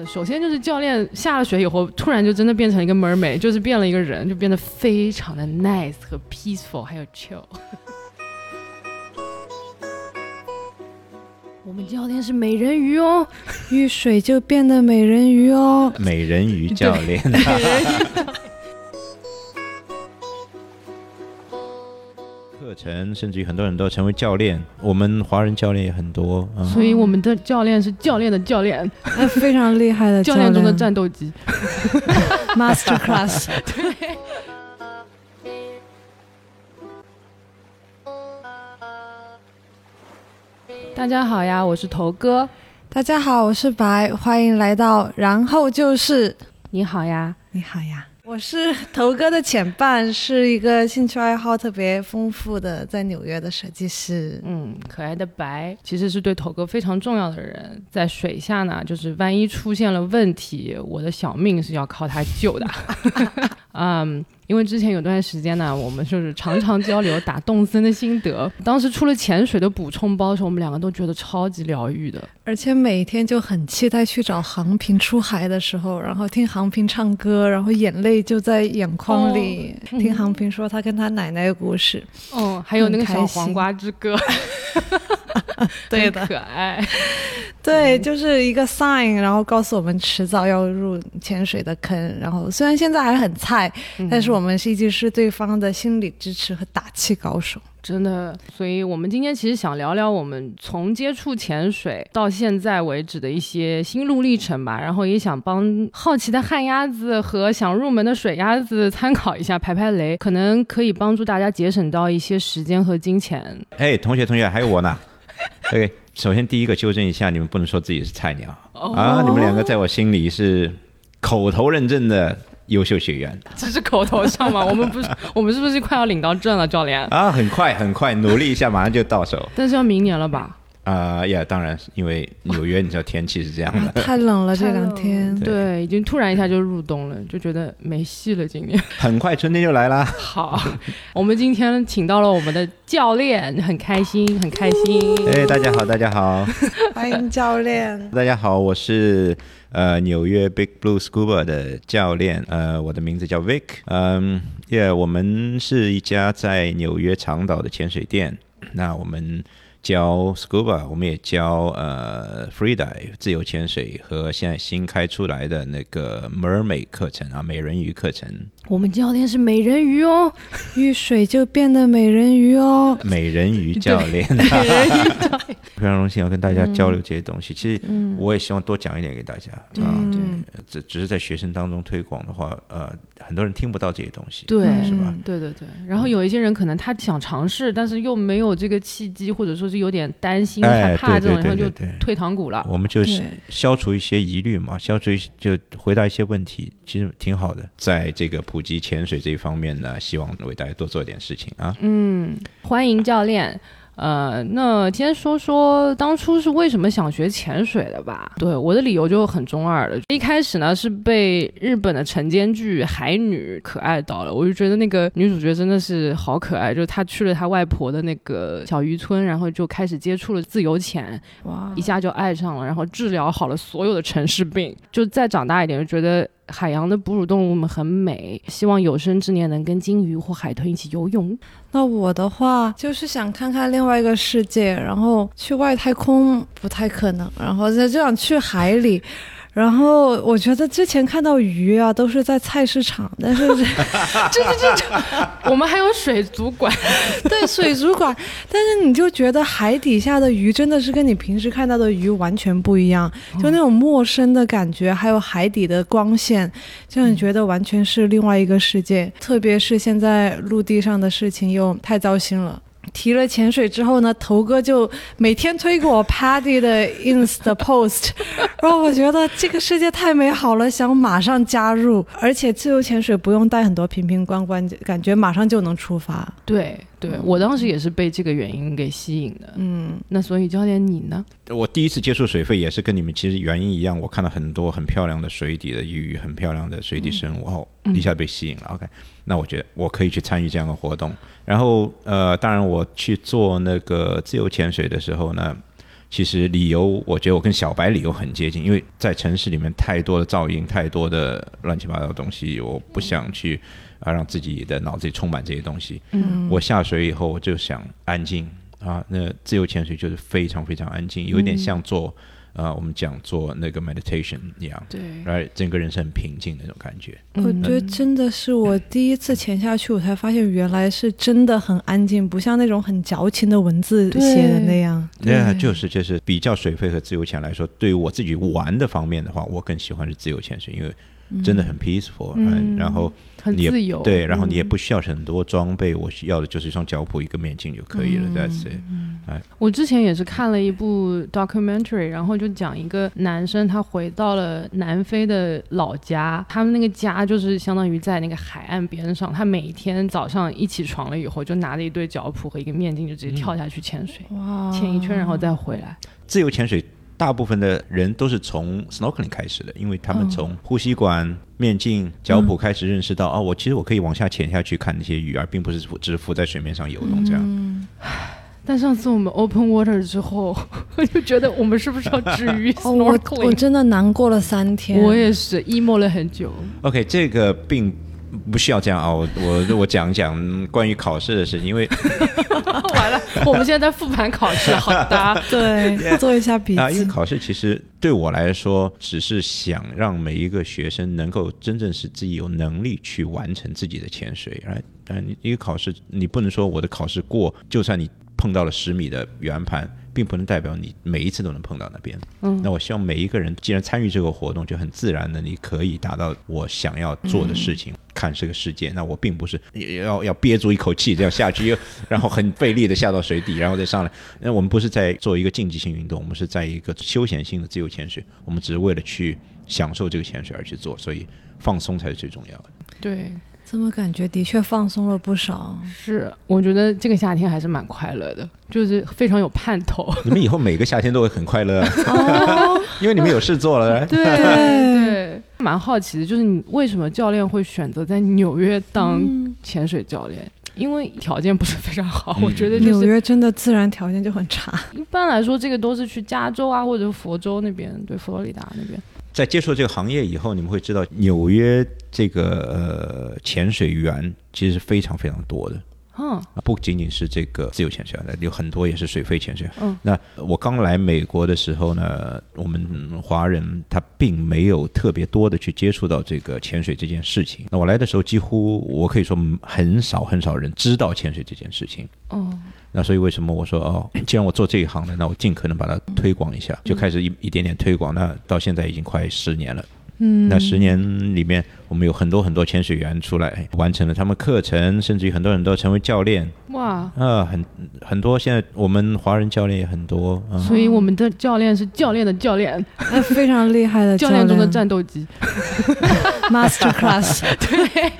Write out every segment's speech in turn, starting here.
呃，首先就是教练下了水以后，突然就真的变成一个 mermaid，就是变了一个人，就变得非常的 nice 和 peaceful，还有 chill。我们教练是美人鱼哦，遇水就变得美人鱼哦。美人鱼教练。课程甚至于很多人都成为教练，我们华人教练也很多啊。所以我们的教练是教练的教练，非常厉害的 教练中的战斗机，Master Class。对。大家好呀，我是头哥。大家好，我是白，欢迎来到。然后就是你好呀，你好呀。我是 头哥的前伴，是一个兴趣爱好特别丰富的在纽约的设计师。嗯，可爱的白其实是对头哥非常重要的人，在水下呢，就是万一出现了问题，我的小命是要靠他救的。嗯。因为之前有段时间呢，我们就是常常交流打动森的心得。当时出了潜水的补充包时，候，我们两个都觉得超级疗愈的，而且每天就很期待去找航平出海的时候，然后听航平唱歌，然后眼泪就在眼眶里。听航平说他跟他奶奶的故事，哦，还有那个小黄瓜之歌，对的，可爱。对，就是一个 sign，然后告诉我们迟早要入潜水的坑。然后虽然现在还很菜，但是我们是一直是对方的心理支持和打气高手，真的。所以我们今天其实想聊聊我们从接触潜水到现在为止的一些心路历程吧。然后也想帮好奇的旱鸭子和想入门的水鸭子参考一下，排排雷，可能可以帮助大家节省到一些时间和金钱。哎，同学同学，还有我呢。OK。首先，第一个纠正一下，你们不能说自己是菜鸟啊！你们两个在我心里是口头认证的优秀学员。只是口头上吗？我们不是，我们是不是快要领到证了，教练？啊，很快很快，努力一下，马上就到手。但是要明年了吧？啊呀，当然，因为纽约，你知道天气是这样的，太冷了这两天。对，已经突然一下就入冬了，就觉得没戏了。今年很快春天就来了。好，我们今天请到了我们的教练，很开心，很开心。哎，大家好，大家好，欢迎教练。大家好，我是呃纽约 Big Blue Scuba 的教练，呃，我的名字叫 Vic。嗯，Yeah，我们是一家在纽约长岛的潜水店。那我们。教 scuba，我们也教呃 free dive 自由潜水和现在新开出来的那个 mermaid 课程啊，美人鱼课程。我们教练是美人鱼哦，遇水就变得美人鱼哦，美人鱼教练。美人鱼教练，非常荣幸要跟大家交流这些东西。其实我也希望多讲一点给大家啊，对，只只是在学生当中推广的话，呃，很多人听不到这些东西，对，是吧？对对对。然后有一些人可能他想尝试，但是又没有这个契机，或者说。是有点担心害怕这种，然后就退堂鼓了。我们就是消除一些疑虑嘛，消除就回答一些问题，其实挺好的。在这个普及潜水这一方面呢，希望为大家多做点事情啊。嗯，欢迎教练。呃，那先说说当初是为什么想学潜水的吧。对，我的理由就很中二了。一开始呢是被日本的晨间剧《海女》可爱到了，我就觉得那个女主角真的是好可爱。就是她去了她外婆的那个小渔村，然后就开始接触了自由潜，哇，一下就爱上了，然后治疗好了所有的城市病。就再长大一点，就觉得。海洋的哺乳动物们很美，希望有生之年能跟鲸鱼或海豚一起游泳。那我的话就是想看看另外一个世界，然后去外太空不太可能，然后就想去海里。然后我觉得之前看到鱼啊，都是在菜市场，但是 这这这这，我们还有水族馆，对水族馆，但是你就觉得海底下的鱼真的是跟你平时看到的鱼完全不一样，就那种陌生的感觉，还有海底的光线，就你觉得完全是另外一个世界。特别是现在陆地上的事情又太糟心了。提了潜水之后呢，头哥就每天推给我 Paddy 的 ins 的 post，然后我觉得这个世界太美好了，想马上加入，而且自由潜水不用带很多瓶瓶罐罐，感觉马上就能出发。对对，我当时也是被这个原因给吸引的。嗯，那所以教练你呢？我第一次接触水肺也是跟你们其实原因一样，我看到很多很漂亮的水底的鱼，很漂亮的水底生物后，一下被吸引了。OK。那我觉得我可以去参与这样的活动，然后呃，当然我去做那个自由潜水的时候呢，其实理由，我觉得我跟小白理由很接近，因为在城市里面太多的噪音，太多的乱七八糟的东西，我不想去啊让自己的脑子里充满这些东西。嗯我下水以后，我就想安静啊。那自由潜水就是非常非常安静，有一点像做啊我们讲做那个 meditation 一样，对，而整个人是很平静的那种感觉。我觉得真的是我第一次潜下去，我才发现原来是真的很安静，不像那种很矫情的文字写的那样。对啊，就是就是比较水肺和自由潜来说，对于我自己玩的方面的话，我更喜欢是自由潜水，因为真的很 peaceful，、嗯然后你也很自由，对，然后你也嗯不需要很多装备，我需要的就是一双脚蹼、一个面镜就可以了。That's it。我之前也是看了一部 documentary，然后就讲一个男生他回到了南非的老家，他们那个家就是相当于在那个海岸边上，他每天早上一起床了以后，就拿着一对脚蹼和一个面镜，就直接跳下去潜水，哇，潜一圈然后再回来。自由潜水，大部分的人都是从 snorkeling 开始的，因为他们从呼吸管、面镜、脚蹼开始认识到，哦，我其实我可以往下潜下去看那些鱼，而并不是浮只是浮在水面上游动这样。但上次我们 open water 之后，我就觉得我们是不是要止于 哦，我我 snorkeling？我真的难过了三天。我也是 emo 了很久。OK，这个并不需要这样啊，我我我讲讲关于考试的事情，因为 完了，我们现在在复盘考试，好的。对做一下笔记啊，因为。考试其实对我来说，只是想让每一个学生能够真正是自己有能力去完成自己的潜水。哎，但你一个考试，你不能说我的考试过，就算你碰到了十米的圆盘，并不能代表你每一次都能碰到那边。嗯那我希望每一个人既然参与这个活动，就很自然的，你可以达到我想要做的事情，看这个世界。那我并不是要要憋住一口气这样下去，又然后很费力的下到水底，然后再上来。那我们不是在做一个竞技性运动，我们是在一个休闲性的自由潜水，我们只是为了去享受这个潜水而去做，所以放松才是最重要的。对，这么感觉的确放松了不少。是，我觉得这个夏天还是蛮快乐的，就是非常有盼头。你们以后每个夏天都会很快乐 因为你们有事做了。对对，蛮好奇的，就是你为什么教练会选择在纽约当嗯潜水教练？因为条件不是非常好，嗯我觉得就是纽约真的自然条件就很差。一般来说，这个都是去加州啊或者佛州那边，对，佛罗里达那边。在接触这个行业以后，你们会知道纽约这个呃潜水员其实是非常非常多的。不仅仅是这个自由潜水员，有很多也是水肺潜水员。嗯，那我刚来美国的时候呢，我们华人他并没有特别多的去接触到这个潜水这件事情。那我来的时候，几乎我可以说很少很少人知道潜水这件事情。哦，那所以为什么我说哦，既然我做这一行的，那我尽可能把它推广一下，就开始一一点点推广。那到现在已经快十年了。嗯，那十年里面，我们有很多很多潜水员出来完成了他们课程，甚至于很多人都成为教练哇，啊，很很多。现在我们华人教练也很多啊。所以我们的教练是教练的教练，那非常厉害的教练中的战斗机。Master Class，对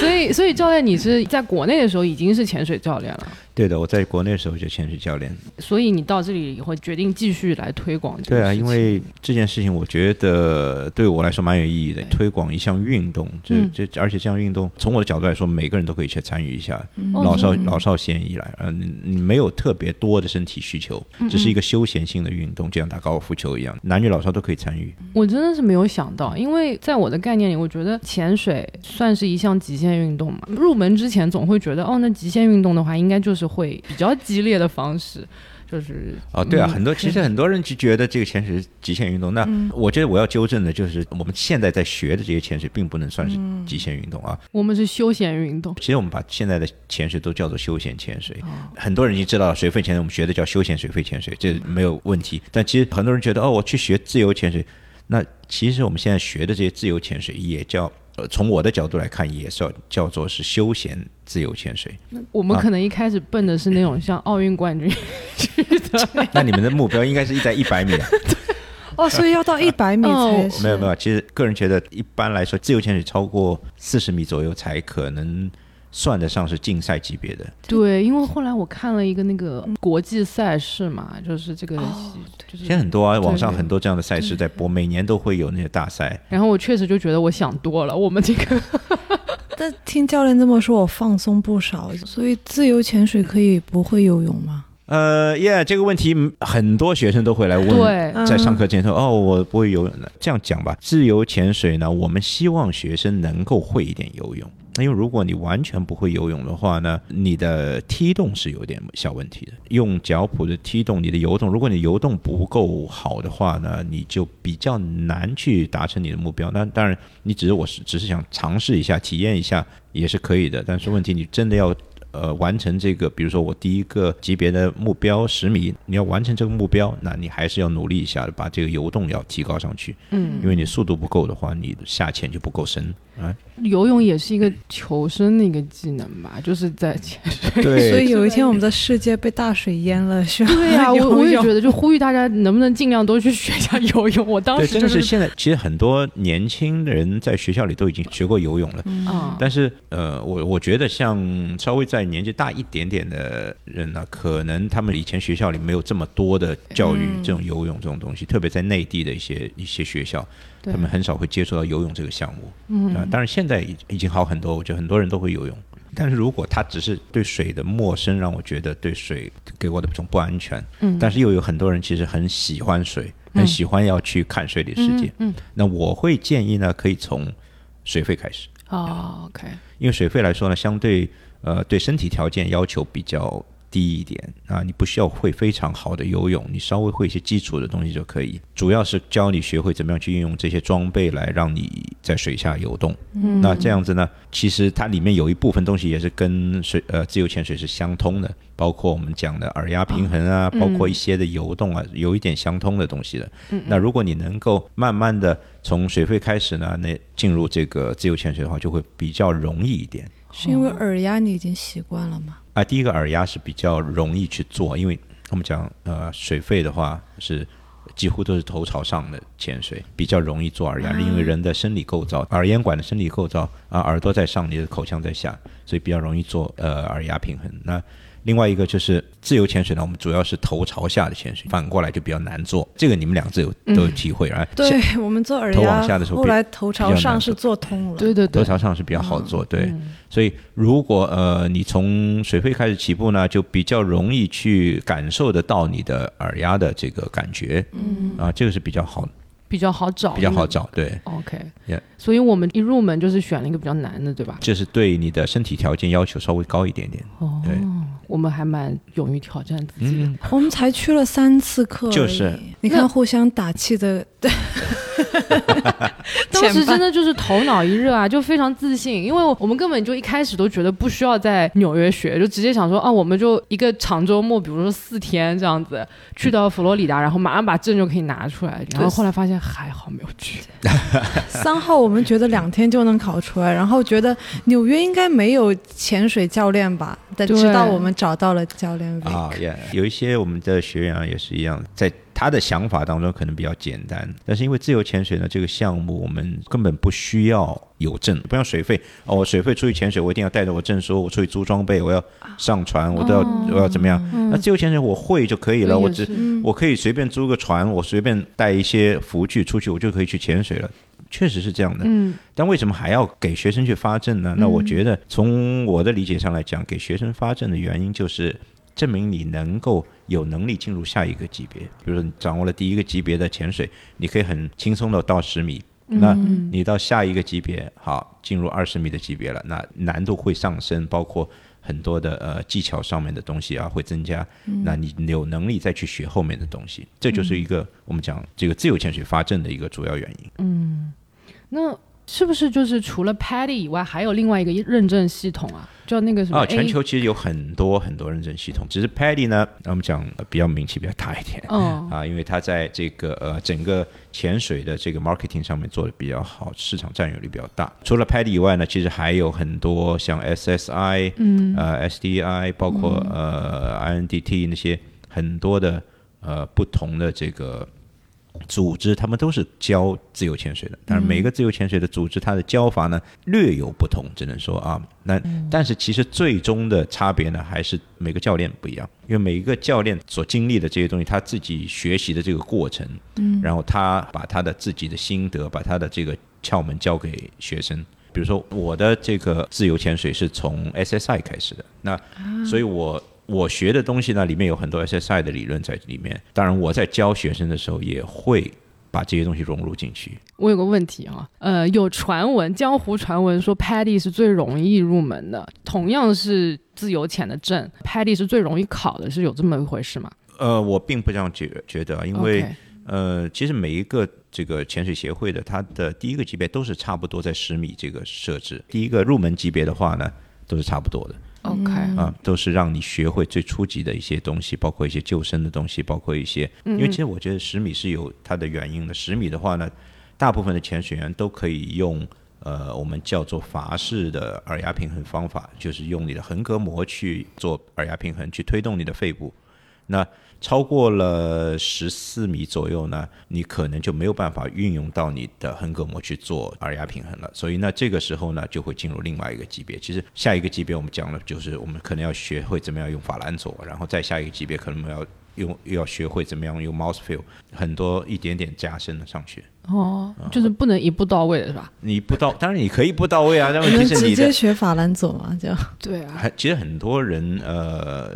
所以，所以教练，你是在国内的时候已经是潜水教练了，对的，我在国内的时候就潜水教练。所以你到这里以后决定继续来推广这个对啊，因为这件事情我觉得对我来说蛮有意义的，推广一项运动，这嗯这而且这项运动从我的角度来说，每个人都可以去参与一下，哦。老少嗯。老少咸宜来，嗯，你你没有特别多的身体需求，嗯只是一个休闲性的运动，就像打高尔夫球一样，男女老少都可以参与。我真的是没有想到，因为在我的概念里，我觉得潜水算是一项极限运动嘛。入门之前总会觉得，哦，那极限运动的话，应该就是会比较激烈的方式，就是哦，对啊，嗯很多其实很多人就觉得这个潜水是极限运动。那我觉得我要纠正的就是，我们现在在学的这些潜水，并不能算是极限运动啊。我们是休闲运动。其实我们把现在的潜水都叫做休闲潜水。很多人已经知道了水肺潜水，我们学的叫休闲水肺潜水，这没有问题。但其实很多人觉得，哦，我去学自由潜水，那其实我们现在学的这些自由潜水也叫。呃，从我的角度来看，也是要叫做是休闲自由潜水。那我们啊可能一开始奔的是那种像奥运冠军去的，那你们的目标应该是在一百米啊？哦，所以要到一百米哦才是。没有没有，其实个人觉得，一般来说，自由潜水超过四十米左右才可能算得上是竞赛级别的。对，因为后来我看了一个那个国际赛事嘛，就是这个，就是现在很多啊，网上很多这样的赛事在播，每年都会有那些大赛。然后我确实就觉得我想多了，我们这个 但听教练这么说，我放松不少。所以自由潜水可以不会游泳吗？呃，Yeah，这个问题嗯很多学生都会来问，对，嗯在上课前说：“哦，我不会游泳的。”这样讲吧，自由潜水呢，我们希望学生能够会一点游泳。那因为如果你完全不会游泳的话呢，你的踢动是有点小问题的。用脚蹼的踢动，你的游动，如果你游动不够好的话呢，你就比较难去达成你的目标。那当然，你只是我是只是想尝试一下、体验一下也是可以的。但是问题，你真的要呃完成这个，比如说我第一个级别的目标十米，你要完成这个目标，那你还是要努力一下，把这个游动要提高上去。嗯，因为你速度不够的话，你下潜就不够深啊。游泳也是一个求生的一个技能吧，就是在潜水。对所以有一天我们的世界被大水淹了，需要对呀、我我也觉得，就呼吁大家能不能尽量多去学一下游泳。我当，时就是真的是现在，其实很多年轻人在学校里都已经学过游泳了。啊，但是，呃，我我觉得像稍微在年纪大一点点的人呢，可能他们以前学校里没有这么多的教育嗯这种游泳这种东西，特别在内地的一些一些学校，对他们很少会接触到游泳这个项目。嗯啊，当然现在已已经好很多，我觉得很多人都会游泳。但是如果他只是对水的陌生，让我觉得对水给我的这种不安全。嗯但是又有很多人其实很喜欢水，嗯很喜欢要去看水里的世界。嗯，那我会建议呢，可以从水费开始，哦，OK，因为水费来说呢，相对呃对身体条件要求比较低一点啊，你不需要会非常好的游泳，你稍微会一些基础的东西就可以。主要是教你学会怎么样去运用这些装备来让你在水下游动。嗯那这样子呢，其实它里面有一部分东西也是跟水呃自由潜水是相通的，包括我们讲的耳压平衡啊，包括一些的游动啊，有一点相通的东西的。嗯那如果你能够慢慢的从水肺开始呢，那进入这个自由潜水的话，就会比较容易一点。是因为耳压你已经习惯了吗？啊，第一个耳压是比较容易去做，因为我们讲呃水肺的话是几乎都是头朝上的潜水，比较容易做耳压，因为人的生理构造，耳咽管的生理构造啊，耳朵在上，你的口腔在下，所以比较容易做呃耳压平衡。那另外一个就是自由潜水呢，我们主要是头朝下的潜水，反过来就比较难做。这个你们两个自有都有体会啊？对我们做耳头往下的时，候后来头朝上是做通了。对对对，头朝上是比较好做，对。嗯所以如果呃你从水肺开始起步呢，就比较容易去感受得到你的耳压的这个感觉，嗯啊，这个是比较好比较好找，比较好。找，对，OK，Yeah 所以我们一入门就是选了一个比较难的，对吧？这是对你的身体条件要求稍微高一点点，哦对，我们还蛮勇于挑战自己的。嗯，我们才去了三次课，就是。你看互相打气的，对，当时真的就是头脑一热啊，就非常自信，因为我们根本就一开始都觉得不需要在纽约学，就直接想说啊，我们就一个长周末，比如说四天这样子，去到佛罗里达，然后马上把证就可以拿出来。然后后来发现还好没有去，三号我们觉得两天就能考出来，然后觉得纽约应该没有潜水教练吧，但直到我们找到了教练啊，yeah，有一些我们的学员啊也是一样，在他的想法当中可能比较简单，但是因为自由潜水呢这个项目，我们根本不需要有证，不像水费哦，我水费出去潜水，我一定要带着我证书，我出去租装备，我要上船，我都要、我要怎么样？那自由潜水我会就可以了，我只我可以随便租个船，我随便带一些浮具出去，我就可以去潜水了。确实是这样的，嗯，但为什么还要给学生去发证呢？那我觉得从我的理解上来讲，给学生发证的原因就是证明你能够有能力进入下一个级别。比如说你掌握了第一个级别的潜水，你可以很轻松的到十米。那你到下一个级别，好，进入二十米的级别了，那难度会上升，包括很多的呃技巧上面的东西啊会增加。那你有能力再去学后面的东西，这就是一个我们讲这个自由潜水发证的一个主要原因。嗯那是不是就是除了 Paddy 以外，还有另外一个认证系统啊？叫那个什么啊，全球其实有很多很多认证系统，只是 Paddy 呢，我们讲呃比较名气比较大一点。嗯 啊，因为它在这个呃整个潜水的这个 marketing 上面做的比较好，市场占有率比较大。除了 Paddy 以外呢，其实还有很多像 SSI、嗯、呃 SDI，包括、呃 INDT 那些很多的呃不同的这个组织，他们都是教自由潜水的。但是，每个自由潜水的组织，它的教法呢略有不同，只能说啊，那但是其实最终的差别呢，还是每个教练不一样，因为每一个教练所经历的这些东西，他自己学习的这个过程，嗯，然后他把他的自己的心得，把他的这个窍门教给学生。比如说，我的这个自由潜水是从 SSI 开始的，那所以我我学的东西呢，里面有很多 SSI 的理论在里面。当然，我在教学生的时候也会把这些东西融入进去。我有个问题啊，呃，有传闻，江湖传闻说 Paddy 是最容易入门的，同样是自由潜的证，Paddy 是最容易考的，是有这么一回事吗？呃，我并不这样觉觉得，因为呃，其实每一个这个潜水协会的，它的第一个级别都是差不多在十米这个设置。第一个入门级别的话呢，都是差不多的 OK，啊，都是让你学会最初级的一些东西，包括一些救生的东西，包括一些，因为其实我觉得十米是有它的原因的。十米的话呢，大部分的潜水员都可以用。呃，我们叫做阀式的耳压平衡方法，就是用你的横膈膜去做耳压平衡，去推动你的肺部。那超过了十四米左右呢，你可能就没有办法运用到你的横膈膜去做耳压平衡了。所以那，这个时候呢，就会进入另外一个级别。其实下一个级别我们讲了，就是我们可能要学会怎么样用法兰佐，然后再下一个级别可能我们要用又要学会怎么样用 mouse feel，很多一点点加深的上去。哦，就是不能一步到位的是吧？你不到，当然你可以不到位啊，但问题是你直接学法兰佐吗？就对啊，还其实很多人呃，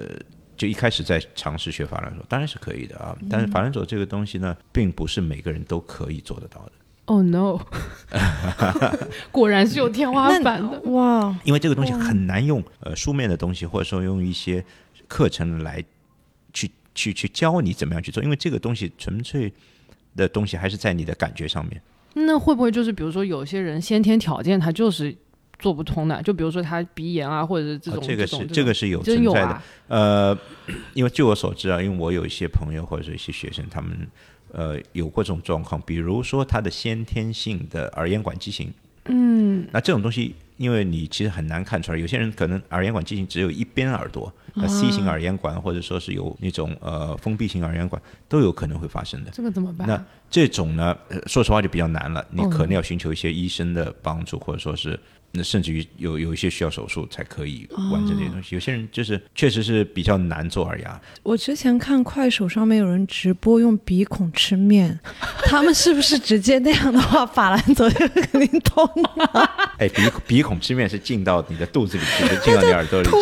就一开始在尝试学法兰佐，当然是可以的啊。但是法兰佐这个东西呢，并不是每个人都可以做得到的，哦、no，果然是有天花板的。哇，因为这个东西很难用呃书面的东西，或者说用一些课程来去去去教你怎么样去做，因为这个东西纯粹的东西还是在你的感觉上面。那会不会就是比如说有些人先天条件他就是做不通的？就比如说他鼻炎啊，或者是这种、啊这个是这个是有存在的。啊。呃，因为据我所知啊，因为我有一些朋友或者是一些学生，他们呃有过这种状况，比如说他的先天性的耳咽管畸形，嗯，那这种东西，因为你其实很难看出来，有些人可能耳咽管畸形只有一边耳朵，那 C 型耳咽管或者说是有那种呃封闭型耳咽管都有可能会发生的。这个怎么办？那这种呢，呃说实话就比较难了，你哦可能要寻求一些医生的帮助，或者说是，那甚至于有有一些需要手术才可以完成这些东西。有些人就是确实是比较难做耳压，我之前看快手上面有人直播用鼻孔吃面，他们是不是直接那样的话，法兰佐就肯定痛了？哎，鼻鼻孔吃面是进到你的肚子里去，进到你耳朵里去。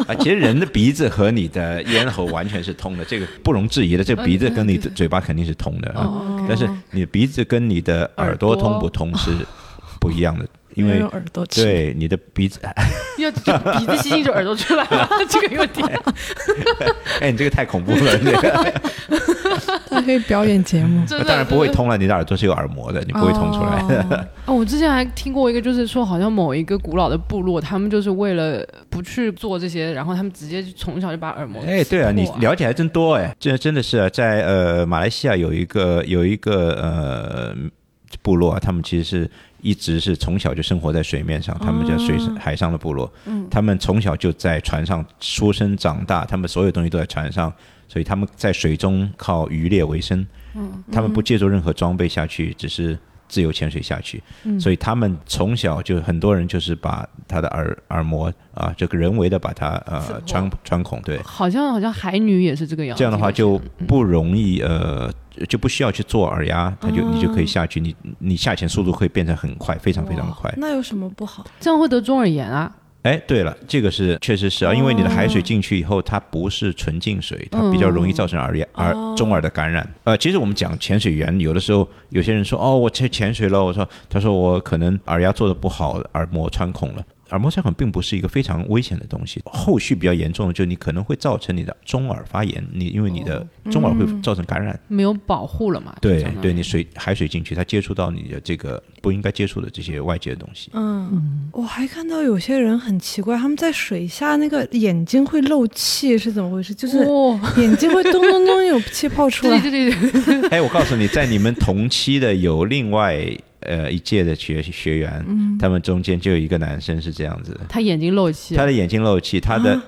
啊，其实人的鼻子和你的咽喉完全是通的，这个不容置疑的。这个鼻子跟你的嘴巴肯定是通的啊，哦但是你的鼻子跟你的耳朵通不通是不一样的，因为耳朵，对你的鼻子，要鼻子吸进去，耳朵出来了，这个有点。哎，你这个太恐怖了，这个。他可以表演节目。当然不会。通了，你的耳朵是有耳膜的，你不会通出来。哦哦，我之前还听过一个，就是说好像某一个古老的部落，他们就是为了不去做这些，然后他们直接就从小就把耳膜哎，对啊，你了解还真多哎，这真的是啊，在呃马来西亚有一个有一个呃部落啊，他们其实是一直是从小就生活在水面上，他们叫水上海上的部落，嗯。他们从小就在船上出生长大，他们所有东西都在船上，所以他们在水中靠渔猎为生，嗯。他们不借助任何装备下去，只是。自由潜水下去，所以他们从小就很多人就是把他的耳耳膜啊，这个人为的把它呃穿穿孔，对，好像好像海女也是这个样子。这样的话就不容易呃，就不需要去做耳压，它就你就可以下去，你你下潜速度会变得很快，非常非常的快。那有什么不好？这样会得中耳炎啊。哎，对了，这个是确实是啊，因为你的海水进去以后，它不是纯净水，它比较容易造成耳炎、耳中耳的感染。呃，其实我们讲潜水员，有的时候有些人说哦，我去潜水了，我说他说我可能耳压做的不好，耳膜穿孔了。耳膜穿孔并不是一个非常危险的东西，后续比较严重的就是你可能会造成你的中耳发炎，你因为你的中耳会造成感染。没有保护了嘛？对对，你水海水进去，它接触到你的这个不应该接触的这些外界的东西。嗯，我还看到有些人很奇怪，他们在水下那个眼睛会漏气，是怎么回事？就是哦，眼睛会咚咚咚有气泡出对来。对对对，哎，我告诉你，在你们同期的有另外呃一届的学学员，他们中间就有一个男生是这样子的，他眼睛漏气，他的眼睛漏气，他的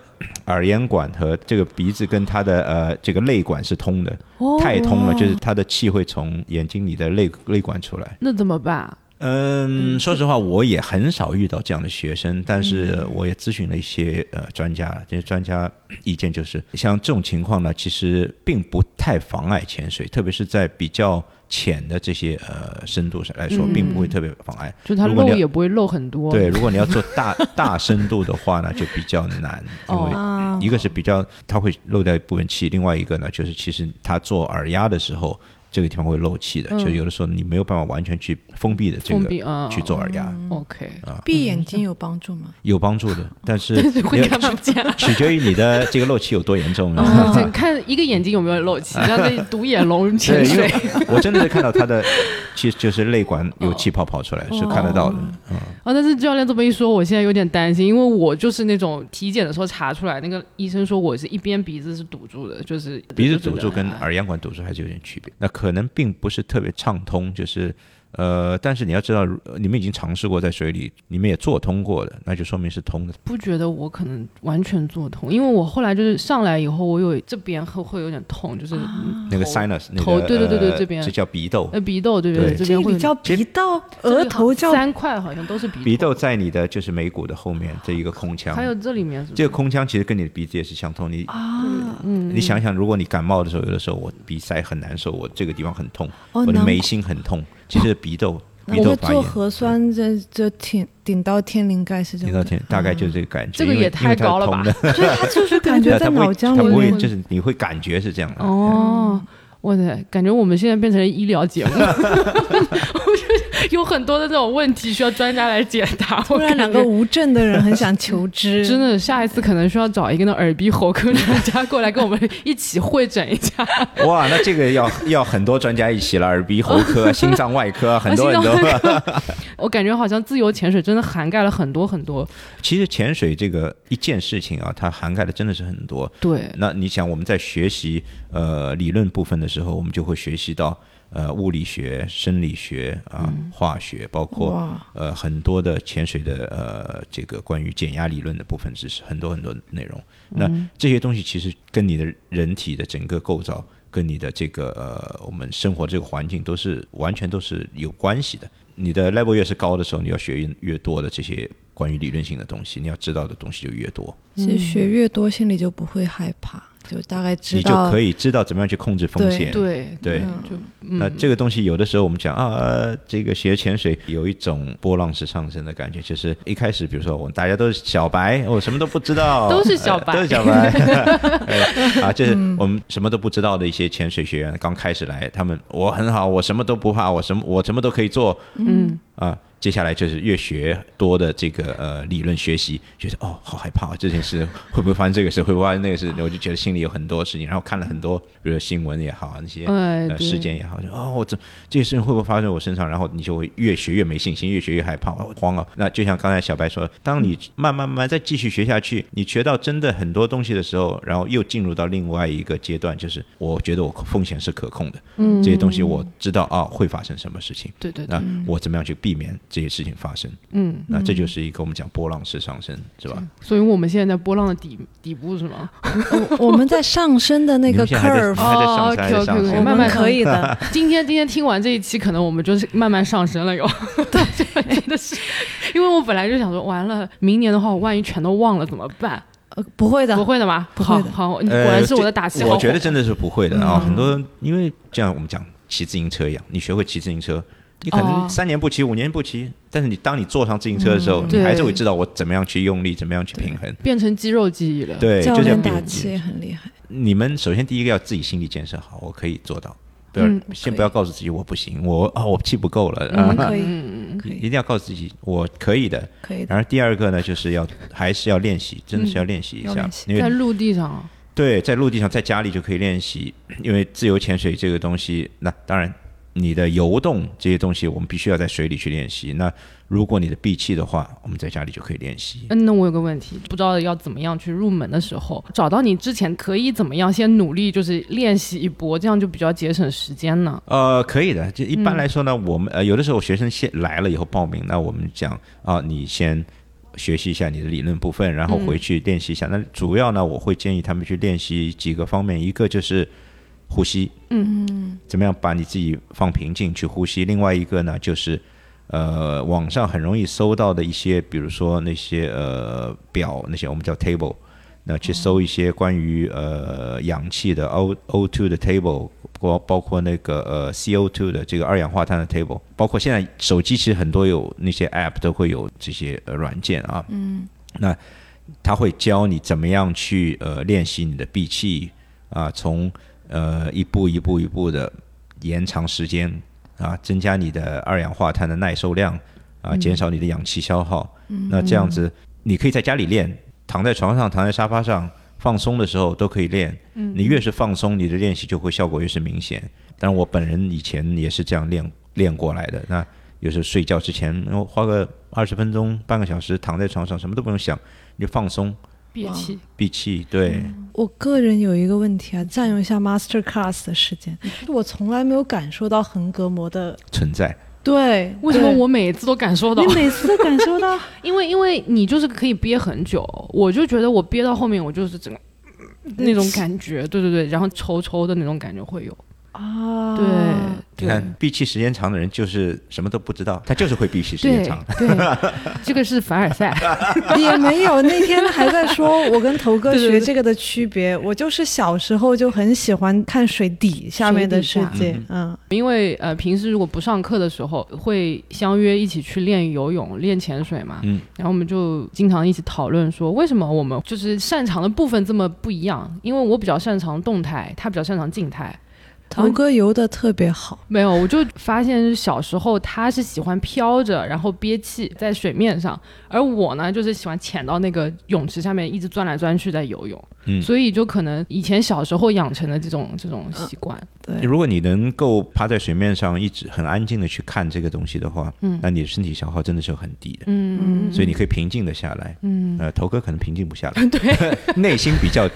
耳咽管和这个鼻子跟他的呃这个泪管是通的，哦。太通了，就是他的气会从眼睛里的泪泪管出来。那怎么办？嗯，说实话，我也很少遇到这样的学生，但是我也咨询了一些呃专家，这些专家意见就是，像这种情况呢，其实并不太妨碍潜水，特别是在比较浅的这些呃深度上来说，嗯并不会特别妨碍。就它如果你也不会漏很多。对，如果你要做大 大深度的话呢，就比较难，因为啊，一个是比较它会漏掉一部分气，另外一个呢就是其实它做耳压的时候，这个地方会漏气的，嗯就有的时候你没有办法完全去封闭的这个去做耳压，OK，闭眼睛有帮助吗？有帮助的，但是会看不见。取决于你的这个漏气有多严重。看一个眼睛有没有漏气，像那独眼龙对，潜水。我真的是看到他的，其实就是泪管有气泡跑出来，是看得到的。嗯，啊，但是教练这么一说，我现在有点担心，因为我就是那种体检的时候查出来，那个医生说我是一边鼻子是堵住的，就是鼻子堵住跟啊耳咽管堵住还是有点区别。那可可能并不是特别畅通，就是呃，但是你要知道，呃你们已经尝试过在水里，你们也做通过的，那就说明是通的。不觉得我可能完全做通，因为我后来就是上来以后，我有这边会会有点痛，就是那个头 sinus，那个头对对对对呃这边。这叫鼻窦。呃鼻窦对对对。这边叫鼻窦，额头叫三块，好像都是鼻鼻窦在你的就是眉骨的后面这一个空腔，还有这里面是是这个空腔其实跟你的鼻子也是相通。你啊，嗯，你想想，如果你感冒的时候，有的时候我鼻塞很难受，我这个地方很痛，哦，我的眉心很痛，其实鼻窦鼻我会做窦发炎。核酸，这这天顶到天灵盖是这样。顶到天，大概就是这个感觉。这个也太高了吧 所以他就是感觉在脑浆里面。就是你会感觉是这样的。哦，我的感觉我们现在变成了医疗节目，有很多的这种问题需要专家来解答。我突然，两个无证的人很想求知，真的，下一次可能需要找一个那耳鼻喉科专家过来跟我们一起会诊一下。哇，那这个要要很多专家一起了，耳鼻喉科、心脏外科，很多很多。我感觉好像自由潜水真的涵盖了很多很多。其实潜水这个一件事情啊，它涵盖的真的是很多。对，那你想，我们在学习呃理论部分的时候，我们就会学习到呃物理学、生理学啊、化学，包括，呃很多的潜水的呃这个关于减压理论的部分知识，很多很多内容。那这些东西其实跟你的人体的整个构造，跟你的这个呃我们生活这个环境都是完全都是有关系的。你的 level 越是高的时候，你要学越越多的这些关于理论性的东西，你要知道的东西就越多，其实学越多，心里就不会害怕，就大概知道你就可以知道怎么样去控制风险。对对就那这个东西有的时候我们讲啊、呃这个学潜水有一种波浪式上升的感觉，就是一开始比如说我们大家都是小白，我什么都不知道，都是小白。呃都是小白，哎 啊，就是我们什么都不知道的一些潜水学员刚开始来，他们我很好，我什么都不怕，我什么我什么都可以做。嗯，啊。接下来就是越学多的这个呃理论学习，觉得哦好害怕、这件事会不会发生这个事，会不会发生那个事，我就觉得心里有很多事情，然后看了很多，比如说新闻也好啊那些事件也好，就哦，我这这些事情会不会发生在我身上？然后你就会越学越没信心，越学越害怕，我慌了。那就像刚才小白说，当你慢慢慢慢再继续学下去，你学到真的很多东西的时候，然后又进入到另外一个阶段，就是我觉得我风险是可控的，嗯这些东西我知道啊会发生什么事情，对对对，那我怎么样去避免这些事情发生？嗯，那这就是一个我们讲波浪式上升，是吧？所以我们现在在波浪的底底部是吗？我们在上升的那个 curve，哦升，还在上 OK，OK，我们慢慢可以的。今天今天听完这一期，可能我们就是慢慢上升了，有，对，真的是，因为我本来就想说，完了，明年的话，我万一全都忘了怎么办？呃，不会的不，会的吗？不会的好，好，果呃然是我的打气。我觉得真的是不会的啊、嗯很多因为就像我们讲骑自行车一样，你学会骑自行车，你可哦能三年不骑、五年不骑，但是你当你坐上自行车的时候，嗯你还是会知道我怎么样去用力，怎么样去平衡。变成肌肉记忆了。对，教就是要练打也很厉害。你们首先第一个要自己心理建设好，我可以做到。不要、嗯先不要告诉自己我不行，我啊我气不够了嗯，啊，可以，嗯，可以，一定要告诉自己我可以的。可以的。然后第二个呢，就是要还是要练习，真的是要练习一下在陆地上啊，对，在陆地上，在家里就可以练习，因为自由潜水这个东西，那当然你的游动这些东西，我们必须要在水里去练习。那如果你的闭气的话，我们在家里就可以练习。嗯，那我有个问题，不知道要怎么样去入门的时候，找到你之前可以怎么样先努力，就是练习一波，这样就比较节省时间呢？呃，可以的。就一嗯般来说呢，我们呃有的时候学生先来了以后报名，那我们讲啊，你先学习一下你的理论部分，然后回去练习一下。那主要呢，我会建议他们去练习几个方面，一个就是呼吸，嗯。嗯，怎么样把你自己放平静去呼吸。另外一个呢，就是呃，网上很容易搜到的一些，比如说那些呃表，那些我们叫 table，那去搜一些关于呃氧气的 O O two 的 table，包包括那个呃 CO two 的这个二氧化碳的 table，包括现在手机其实很多有那些 app 都会有这些呃软件啊，嗯，那他会教你怎么样去呃练习你的闭气啊，从呃一步一步一步的延长时间啊，增加你的二氧化碳的耐受量啊，减少你的氧气消耗。那这样子你可以在家里练，躺在床上、躺在沙发上放松的时候都可以练。你越是放松，你的练习就会效果越是明显。但是，我本人以前也是这样练练过来的。那有时候睡觉之前，然后花个二十分钟、半个小时，躺在床上什么都不用想，你就放松憋气。闭气。对，我个人有一个问题啊，占用一下 master class 的时间，我从来没有感受到横膈膜的存在。对，为什么我每次都感受到你？每次都感受到 因为因为你就是可以憋很久，我就觉得我憋到后面，我就是整个那种感觉，对对对，然后抽抽的那种感觉会有，啊？对对你看，闭气时间长的人就是什么都不知道，他就是会闭气时间对长。对，这个是凡尔赛，也没有，那天还在说我跟头哥学这个的区别。我就是小时候就很喜欢看水底下面的世界，嗯，因为呃平时如果不上课的时候，会相约一起去练游泳、练潜水嘛，嗯，然后我们就经常一起讨论说，为什么我们就是擅长的部分这么不一样？因为我比较擅长动态，他比较擅长静态。头哥游的特别好，没有，我就发现小时候他是喜欢飘着，然后憋气在水面上，而我呢就是喜欢潜到那个泳池下面一直钻来钻去在游泳，嗯。所以就可能以前小时候养成的这种这种习惯，对，如果你能够趴在水面上一直很安静的去看这个东西的话，嗯。那你的身体消耗真的是很低的，嗯。所以你可以平静的下来。嗯，呃，头哥可能平静不下来，对。内心比较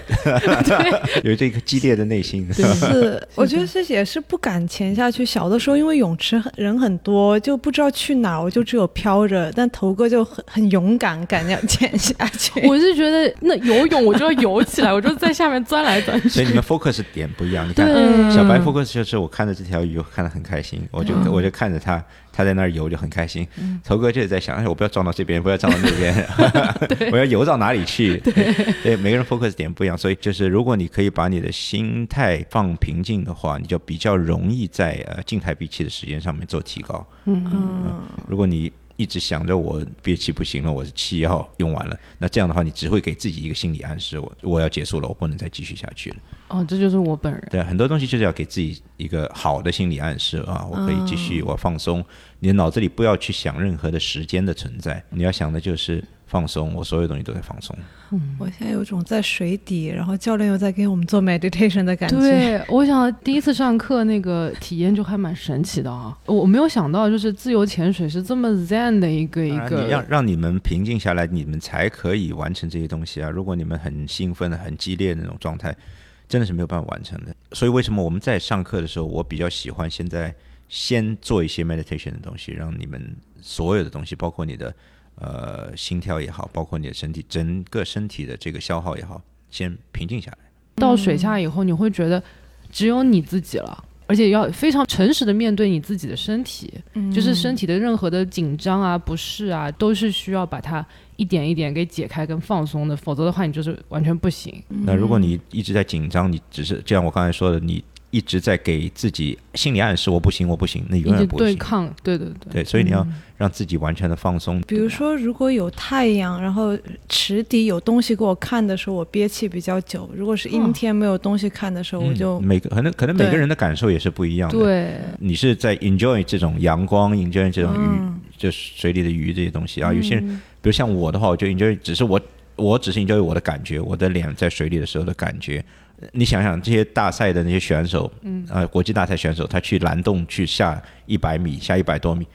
有这个激烈的内心。是，我觉得是也是不敢潜下去。小的时候因为泳池很人很多，就不知道去哪儿，我就只有飘着。但头哥就很很勇敢，敢要潜下去。我是觉得那游泳我就要游起来，我就在下面钻来钻去。所以你们 focus 点不一样。你看，对小白 focus 就是我看着这条鱼，我看得很开心，我就我就看着它，它在那儿游就很开心。头哥就是在想，哎，我不要撞到这边，不要撞到那边，我要游到哪里去？对，每个人 focus 点不一样，所以就是如果你可以把你的心态放平静的话，你就比较容易在呃静态闭气的时间上面做提高。嗯，如果你一直想着我憋气不行了，我的气要用完了，那这样的话，你只会给自己一个心理暗示，我我要结束了，我不能再继续下去了。哦，这就是我本人。对，很多东西就是要给自己一个好的心理暗示啊，我可以继续，我放松。你的脑子里不要去想任何的时间的存在，你要想的就是放松，我所有东西都在放松。嗯我现在有种在水底，然后教练又在给我们做 meditation 的感觉。对，我想第一次上课那个体验就还蛮神奇的啊！我没有想到，就是自由潜水是这么 zen 的一个一当然你让。让你们平静下来，你们才可以完成这些东西啊。如果你们很兴奋的、很激烈的那种状态，真的是没有办法完成的。所以为什么我们在上课的时候，我比较喜欢现在先做一些 meditation 的东西，让你们所有的东西，包括你的呃心跳也好，包括你的身体整个身体的这个消耗也好，先平静下来。到水下以后，你会觉得只有你自己了，而且要非常诚实的面对你自己的身体，嗯就是身体的任何的紧张啊、不适啊，都是需要把它一点一点给解开跟放松的，否则的话，你就是完全不行。那如果你一直在紧张，你只是就像我刚才说的，你一直在给自己心理暗示我不行，我不行，那永远不。对抗，对对对。对，所以你要让自己完全的放松。比如说，如果有太阳，然后池底有东西给我看的时候，我憋气比较久；如果是阴天没有东西看的时候，我就嗯、每个可能可能每个人的感受也是不一样的。，对，你是在 enjoy 这种阳光，enjoy 这种鱼，嗯就水里的鱼这些东西啊。有些人，比如像我的话，我就 enjoy，只是我我只是 enjoy 我的感觉，我的脸在水里的时候的感觉。呃你想想这些大赛的那些选手，嗯，呃，国际大赛选手，他去蓝洞去下一百米，下一百多米，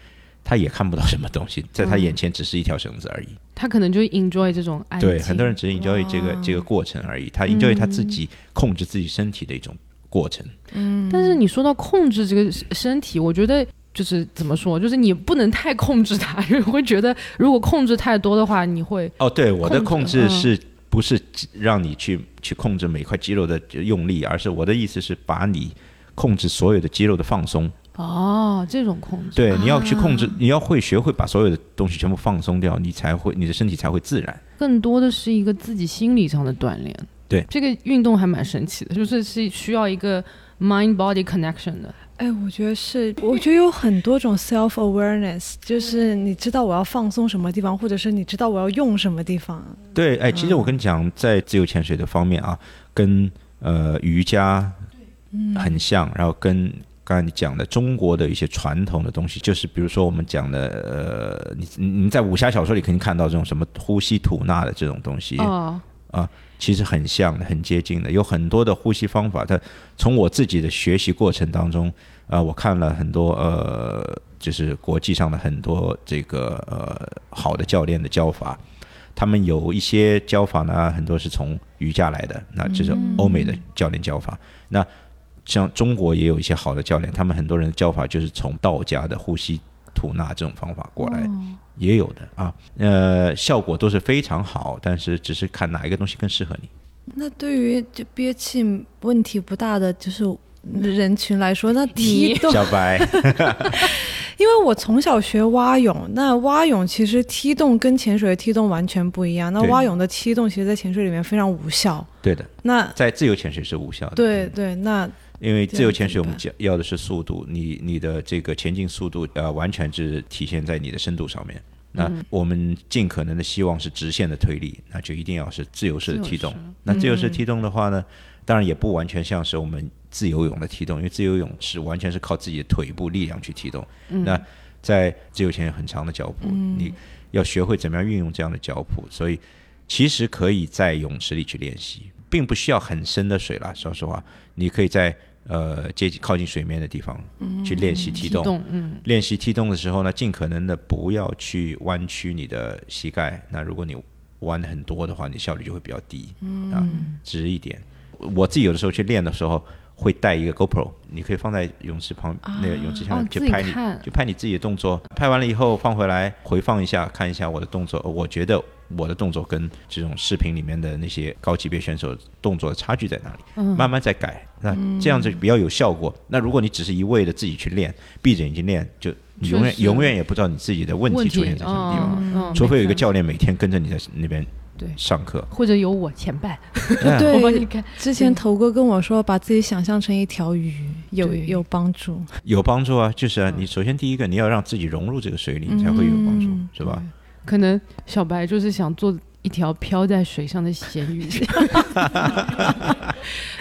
他也看不到什么东西，在他眼前只是一条绳子而已。他可能就 enjoy 这种安静。对，很多人只是 enjoy 这个这个过程而已，他 enjoy 他自己控制自己身体的一种过程。嗯但是你说到控制这个身体，我觉得就是怎么说，就是你不能太控制它，因为会觉得如果控制太多的话，你会哦，对，我的控制是不是让你去去控制每块肌肉的用力，而是我的意思是把你控制所有的肌肉的放松，哦，这种控制，对，你要去控制，你要会学会把所有的东西全部放松掉，你才会你的身体才会自然。更多的是一个自己心理上的锻炼。对这个运动还蛮神奇的，就是是需要一个 mind body connection 的。哎，我觉得是，我觉得有很多种 self awareness，就是你知道我要放松什么地方，或者是你知道我要用什么地方。对，哎，其实我跟你讲，在自由潜水的方面啊，跟呃瑜伽很像，然后跟刚才你讲的中国的一些传统的东西，就是比如说我们讲的呃，你你你在武侠小说里肯定看到这种什么呼吸吐纳的这种东西，哦，其实很像的，很接近的，有很多的呼吸方法。它从我自己的学习过程当中，呃，我看了很多呃，就是国际上的很多这个呃好的教练的教法，他们有一些教法呢，很多是从瑜伽来的，那这是欧美的教练教法。那像中国也有一些好的教练，他们很多人的教法就是从道家的呼吸吐纳这种方法过来。也有的啊，呃，效果都是非常好，但是只是看哪一个东西更适合你。那对于就憋气问题不大的就是人群来说，那踢动，小白，因为我从小学蛙泳，那蛙泳其实踢动跟潜水的踢动完全不一样。那蛙泳的踢动，其实在潜水里面非常无效。对的，那在自由潜水是无效的。对，对，那因为自由潜水我们讲要的是速度，你你的这个前进速度呃，完全是体现在你的深度上面。那我们尽可能的希望是直线的推力，那就一定要是自由式的踢动自。那自由式踢动的话呢，当然也不完全像是我们自由泳的踢动，因为自由泳是完全是靠自己的腿部力量去踢动。那在自由前有很长的脚蹼，你要学会怎么样运用这样的脚蹼，所以其实可以在泳池里去练习，并不需要很深的水啦。说实话，你可以在呃接近靠近水面的地方去练习踢动。嗯，练习踢动的时候呢，尽可能的不要去弯曲你的膝盖。那如果你弯很多的话，你效率就会比较低。嗯啊，直一点。我自己有的时候去练的时候，会带一个 GoPro，你可以放在泳池旁、那个泳池下面去拍你，就拍你自己的动作。拍完了以后放回来回放一下，看一下我的动作。我觉得我的动作跟这种视频里面的那些高级别选手动作的差距在哪里？慢慢再改，那这样子比较有效果。那如果你只是一味的自己去练，闭着眼睛练，就你永远永远也不知道你自己的问题出现在什么地方。除非有一个教练每天跟着你在那边对上课，或者有我前伴，嗯对 我帮你看。之前头哥跟我说，把自己想象成一条鱼，有有帮助。有帮助啊。就是啊，你首先第一个你要让自己融入这个水里，你才会有帮助，嗯是吧？可能小白就是想做一条飘在水上的咸鱼。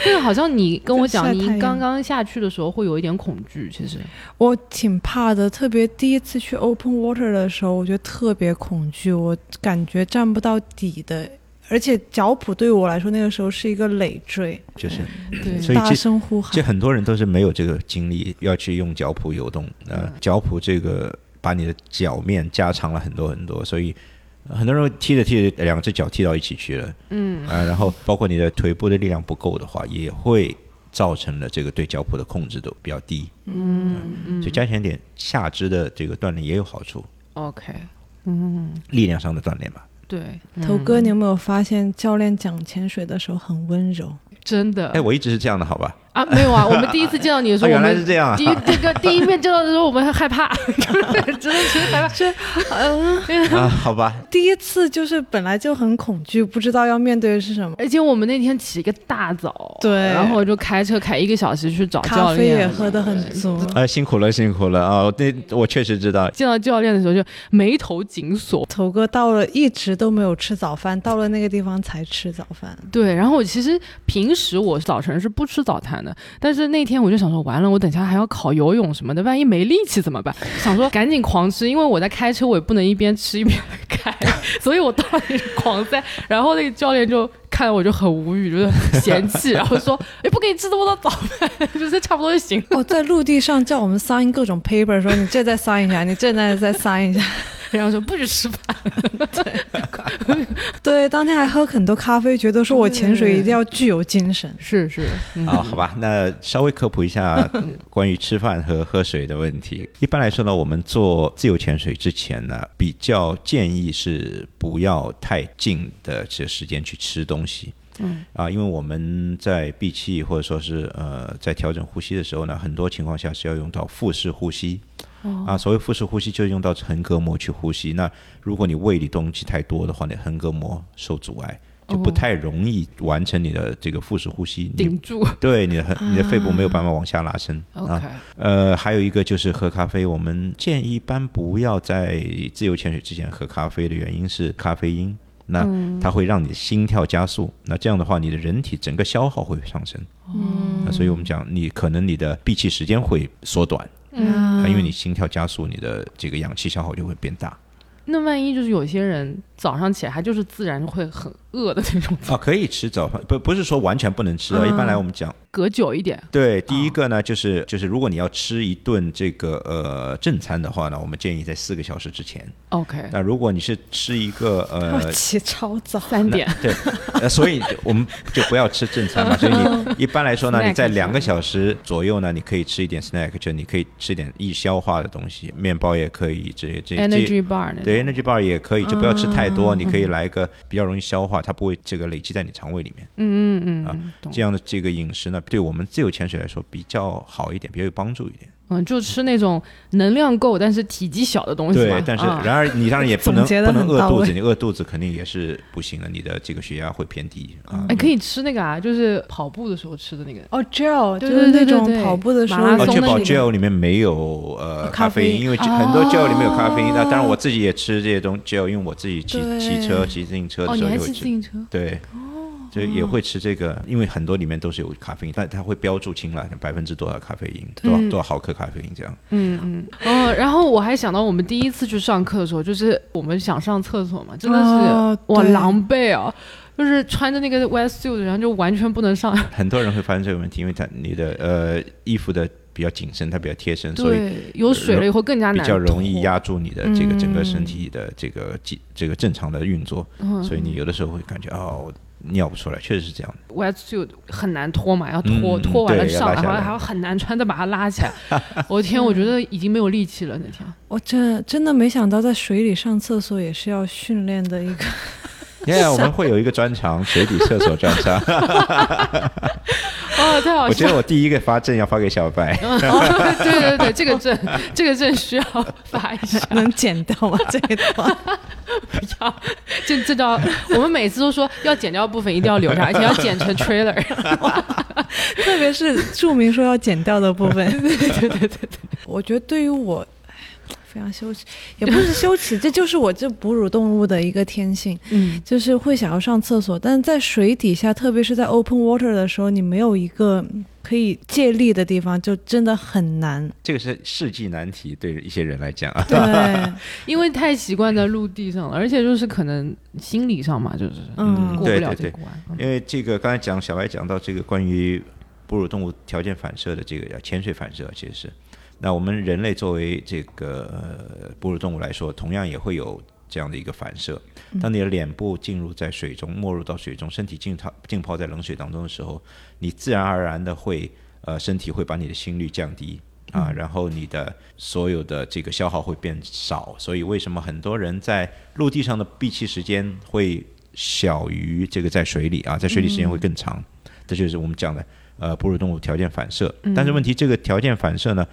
这个好像你跟我讲，你刚刚下去的时候会有一点恐惧，其实。我挺怕的，特别第一次去 open water 的时候，我觉得特别恐惧，我感觉站不到底的，而且脚蹼对我来说那个时候是一个累赘，就是，对大所以大声呼喊其实。很多人都是没有这个精力要去用脚蹼游动，呃，脚蹼这个把你的脚面加长了很多很多，所以。呃很多人踢着踢着，两只脚踢到一起去了，嗯，啊、然后包括你的腿部的力量不够的话，也会造成了这个对脚蹼的控制度比较低，嗯嗯。所以加强一点下肢的这个锻炼也有好处，，OK，嗯，力量上的锻炼吧。对，头哥，你有没有发现教练讲潜水的时候很温柔？真的。哎，我一直是这样的，好吧？啊，没有啊，我们第一次见到你的时啊，候，我原来们是这样啊第！一这个第一面见到的时候，我们还害怕，真的其实害怕。是嗯啊，好吧，第一次就是本来就很恐惧，不知道要面对的是什么。而且我们那天起一个大早，对然后就开车开一个小时去找咖教练，啡也喝得很足，哎，辛苦了，辛苦了啊！那我确实知道，见到教练的时候就眉头紧锁。头哥到了一直都没有吃早饭，到了那个地方才吃早饭。对，然后我其实平时我早晨是不吃早餐但是那天我就想说，完了，我等下还要考游泳什么的，万一没力气怎么办？想说赶紧狂吃，因为我在开车，我也不能一边吃一边 开，所以我到底是狂塞。然后那个教练就看了我就很无语，就是很嫌弃，然后说，哎，不给你吃这么多早饭，就是差不多就行了。哦，在陆地上叫我们 sign 各种 paper，说你这再 sign 一下，你这再再 sign 一下。然后说不许吃饭，对，对当天还喝很多咖啡，觉得说我潜水一定要具有精神。是是，嗯啊，好吧，那稍微科普一下关于吃饭和喝水的问题。一般来说呢，我们做自由潜水之前呢，比较建议是不要太近的这时间去吃东西。嗯啊，因为我们在闭气或者说是呃在调整呼吸的时候呢，很多情况下是要用到腹式呼吸。哦啊，所谓腹式呼吸就是用到横膈膜去呼吸。那如果你胃里东西太多的话，你横膈膜受阻碍，就不哦太容易完成你的这个腹式呼吸。你顶住。对你的你的肺部没有办法往下拉伸、OK，啊。呃，还有一个就是喝咖啡，我们建议一般不要在自由潜水之前喝咖啡的原因是咖啡因。那它会让你的心跳加速，那这样的话，你的人体整个消耗会上升。嗯那所以我们讲，你可能你的闭气时间会缩短，嗯，啊，因为你心跳加速，你的这个氧气消耗就会变大。那万一就是有些人早上起来他就是自然会很饿的那种，啊，可以吃早饭，不不是说完全不能吃啊。嗯一般来我们讲，隔久一点。对，第一个呢，就是就是如果你要吃一顿这个呃正餐的话呢，我们建议在四个小时之前。OK，那如果你是吃一个呃起超早，三点。对，呃，所以我们就不要吃正餐嘛。所以你一般来说呢，你在两个小时左右呢，你可以吃一点 snack，就你可以吃点易消化的东西，面包也可以，这这这 Energy bar 对 energy bar 也可以，就不要吃太多，你可以来一个比较容易消化，它不会这个累积在你肠胃里面。嗯嗯啊嗯，啊这样的这个饮食呢，对我们自由潜水来说比较好一点，比较有帮助一点。嗯，就吃那种能量够但是体积小的东西嘛。对，但是啊然而你当然也不能不能饿肚子，你饿肚子肯定也是不行的，你的这个血压会偏低啊。哎，可以吃那个啊，就是跑步的时候吃的那个。哦，gel 就是那种跑步的时候确保 gel 里面没有呃咖啡因，因为哦很多 gel 里面有咖啡因。那当然我自己也吃这些东 gel，因为我自己骑骑车、骑自行车的时候也会吃。骑自行车？对，就也会吃这个，因为很多里面都是有咖啡因，但它会标注清了百分之多少咖啡因，多少多少毫克咖啡因这样。嗯嗯。哦，然后我还想到我们第一次去上课的时候，就是我们想上厕所嘛，真的是、哦哇对狼狈啊！就是穿着那个 wetsuit，然后就完全不能上。很多人会发生这个问题，因为他你的呃衣服的比较紧身，它比较贴身，所以，有水了以后更加难比较容易。压住你的这个整个身体的这个机这个正常的运作，嗯所以你有的时候会感觉哦尿不出来，确实是这样的。wetsuit 很难脱嘛，要脱、嗯脱完了上，来然后还要很难穿，再把它拉起来。我的天，我觉得已经没有力气了那天。我真真的没想到在水里上厕所也是要训练的一个。Yeah，我们会有一个专长，水底厕所专场。哦，太好笑。我觉得我第一个发证要发给小白。哦，对对对，这个证，这个证需要发一下。能剪掉吗？这一段不要，这这叫我们每次都说要剪掉部分一定要留下，而且要剪成 trailer。特别是注明说要剪掉的部分。对对对对对，我觉得对于我。非常羞耻，也不是羞耻，这就是我这哺乳动物的一个天性，嗯，就是会想要上厕所，但是在水底下，特别是在 open water 的时候，你没有一个可以借力的地方，就真的很难。这个是世纪难题，对一些人来讲啊。对，因为太习惯在陆地上了，而且就是可能心理上嘛，就是嗯过不对对对了这关。嗯因为这个刚才讲小白讲到这个关于哺乳动物条件反射的这个潜水反射，其实是那我们人类作为这个、呃、哺乳动物来说，同样也会有这样的一个反射。当你的脸部进入在水中，没入到水中，身体浸泡浸泡在冷水当中的时候，你自然而然的会呃身体会把你的心率降低。啊，然后你的所有的这个消耗会变少，所以为什么很多人在陆地上的闭气时间会小于这个在水里啊，在水里时间会更长，这就是我们讲的呃哺乳动物条件反射。但是问题，这个条件反射呢，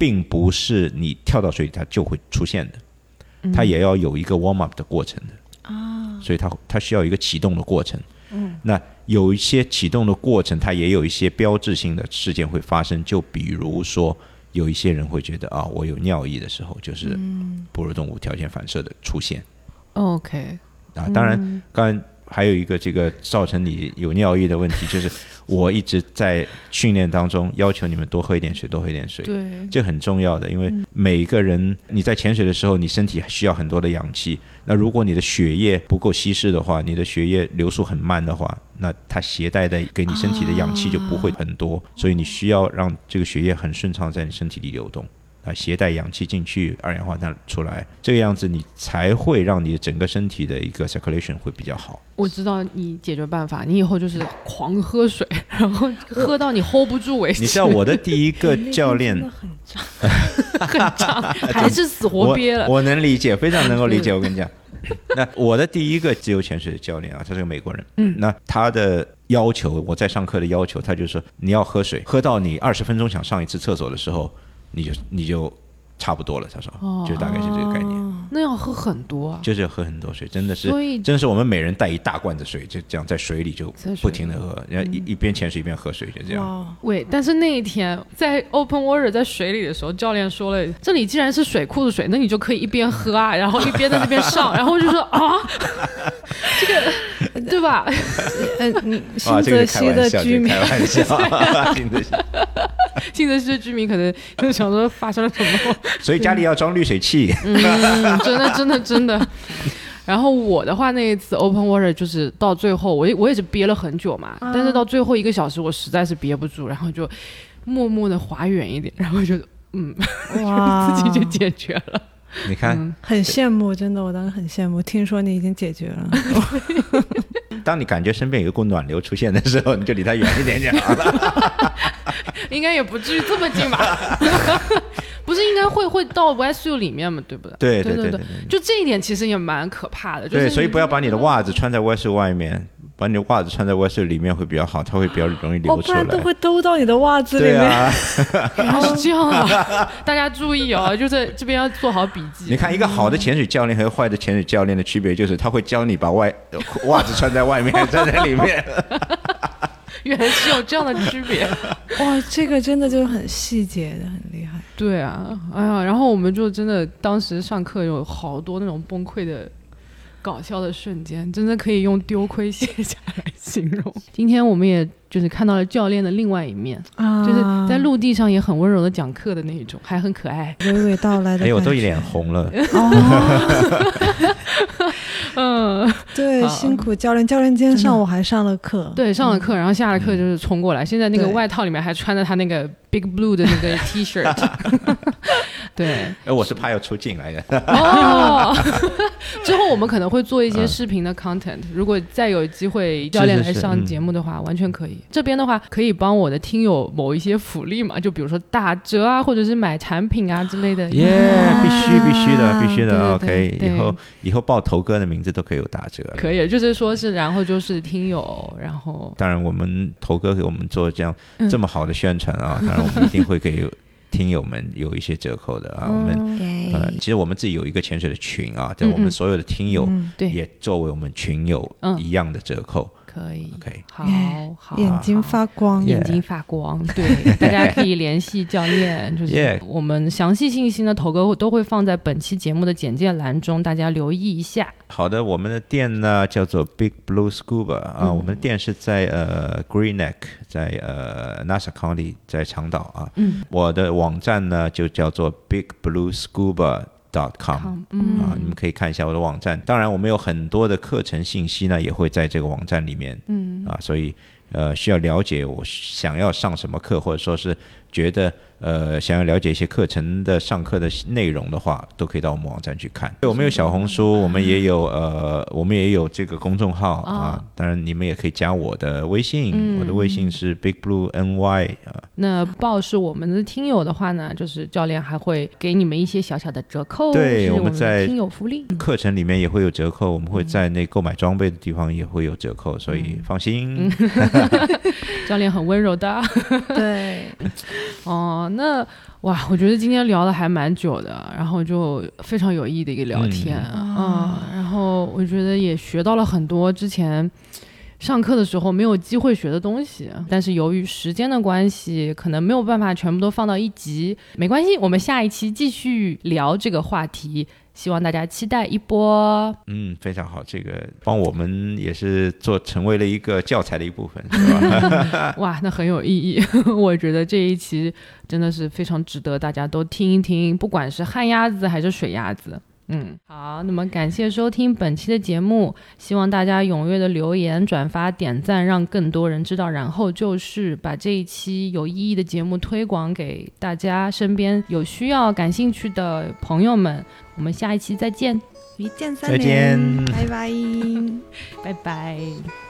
并不是你跳到水里它就会出现的，它也要有一个 warm up 的过程的。啊，所以它它需要一个启动的过程。嗯，那有一些启动的过程，它也有一些标志性的事件会发生，就比如说。有一些人会觉得啊，我有尿意的时候，就是哺乳动物条件反射的出现。OK，啊，当然，刚才还有一个这个造成你有尿意的问题，就是 我一直在训练当中要求你们多喝一点水，多喝一点水，对，这很重要的，因为每一个人你在潜水的时候，你身体需要很多的氧气，那如果你的血液不够稀释的话，你的血液流速很慢的话，那它携带的给你身体的氧气就不会很多，所以你需要让这个血液很顺畅在你身体里流动。啊，携带氧气进去，二氧化碳出来，这个样子你才会让你整个身体的一个 circulation 会比较好。我知道你解决办法，你以后就是狂喝水，然后喝到你 hold 不住为止。你知道我的第一个教练很胀。很胀，还是死活憋了。我能理解，非常能够理解。我跟你讲，那我的第一个自由潜水的教练啊，他是个美国人。嗯那他的要求，我在上课的要求，他就说你要喝水，喝到你二十分钟想上一次厕所的时候，你就你就差不多了。他说，哦就大概是这个概念，那要喝很多啊。就是要喝很多水，真的是所真的是我们每人带一大罐子水，就这样在水里就不停的喝，然嗯后一一边潜水一边喝水，就这样。哇，喂，但是那一天在 open water 在水里的时候，教练说了，这里既然是水库的水，那你就可以一边喝啊，然后一边在那边上，然后就说 啊，这个对吧？嗯，你，新泽西的居民新泽西的居民可能就想说发生了什么，所以家里要装滤水器。嗯，真的真的真的。然后我的话，那一次 open water 就是到最后，我也我也是憋了很久嘛，但是到最后一个小时，我实在是憋不住，然后就默默的滑远一点，然后就嗯，哇，自己就解决了。你看，嗯很羡慕，真的，我当时很羡慕。听说你已经解决了，当你感觉身边有一股暖流出现的时候，你就离它远一点点好了。应该也不至于这么近吧？不是应该会会到 wetsuit 里面嘛，对不对？对对对对对就这一点其实也蛮可怕的。就是对，所以不要把你的袜子穿在外袖外面，把你的袜子穿在外袖里面会比较好，它会比较容易哦，流出来不然都。会兜到你的袜子里面。对啊，是这样啊！大家注意哦，就是这边要做好笔记。你看一个好的潜水教练和坏的潜水教练的区别就是，他会教你把外袜子穿在外面，穿在里面。原来是有这样的区别。哇，这个真的就是很细节的，很。对啊，哎呀，然后我们就真的当时上课有好多那种崩溃的。搞笑的瞬间，真的可以用丢盔卸甲来形容。今天我们也就是看到了教练的另外一面，啊，就是在陆地上也很温柔的讲课的那一种，还很可爱。娓娓道来的。哎，我都脸红了。哦，嗯，对，辛苦教练。教练今天上午还上了课。对，上了课，然后下了课就是冲过来。现在那个外套里面还穿着他那个 Big Blue 的那个 T 恤。对，哎，我是怕要出镜来的。哦，之后我们可能会做一些视频的 content。如果再有机会教练来上节目的话，完全可以。这边的话可以帮我的听友某一些福利嘛，就比如说打折啊，或者是买产品啊之类的。耶，必须必须的，必须的。对对 OK，以后以后报头哥的名字都可以有打折。可以，就是说是，然后就是听友，然后当然，我们头哥给我们做这样嗯这么好的宣传啊，当然我们一定会给听友们有一些折扣的啊。我们嗯呃，其实我们自己有一个潜水的群啊，对我们所有的听友也作为我们群友嗯一样的折扣。可以。OK，好好，眼睛发光。眼睛发光，对，大家可以联系教练，就是我们详细信息呢，头哥都会放在本期节目的简介栏中，大家留意一下。好的，我们的店呢叫做 Big Blue Scuba 啊，嗯我们的店是在呃 Green Neck，在呃 Nassau County，在长岛啊。嗯我的网站呢就叫做 Big Blue Scuba。Dot com 好，啊，嗯。你们可以看一下我的网站。当然，我们有很多的课程信息呢，也会在这个网站里面。嗯。啊，所以呃，需要了解我想要上什么课，或者说是觉得呃想要了解一些课程的上课的内容的话，都可以到我们网站去看。对，我们有小红书，我们也有呃，我们也有这个公众号啊啊。当然，你们也可以加我的微信，嗯我的微信是 Big Blue NY 啊。那报是我们的听友的话呢，就是教练还会给你们一些小小的折扣，对我们在听友福利。课程里面也会有折扣，我们会在那购买装备的地方也会有折扣，所以放心。教练很温柔的 对，哦。那哇，我觉得今天聊的还蛮久的，然后就非常有意义的一个聊天嗯嗯然后我觉得也学到了很多之前。上课的时候没有机会学的东西，但是由于时间的关系，可能没有办法全部都放到一集。没关系，我们下一期继续聊这个话题，希望大家期待一波。嗯，非常好，这个帮我们也是做成为了一个教材的一部分，是吧？哇，那很有意义。我觉得这一期真的是非常值得大家都听一听，不管是旱鸭子还是水鸭子。嗯，好，那么感谢收听本期的节目，希望大家踊跃的留言、转发、点赞，让更多人知道。然后就是把这一期有意义的节目推广给大家身边有需要、感兴趣的朋友们。我们下一期再见，一键三再连，见拜拜。拜拜。